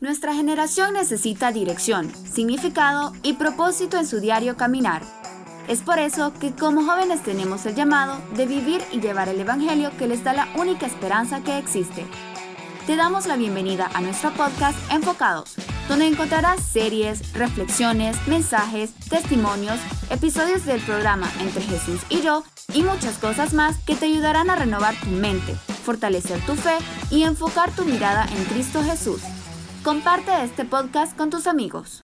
Nuestra generación necesita dirección, significado y propósito en su diario caminar. Es por eso que como jóvenes tenemos el llamado de vivir y llevar el Evangelio que les da la única esperanza que existe. Te damos la bienvenida a nuestro podcast Enfocados, donde encontrarás series, reflexiones, mensajes, testimonios, episodios del programa Entre Jesús y yo y muchas cosas más que te ayudarán a renovar tu mente, fortalecer tu fe y enfocar tu mirada en Cristo Jesús. Comparte este podcast con tus amigos.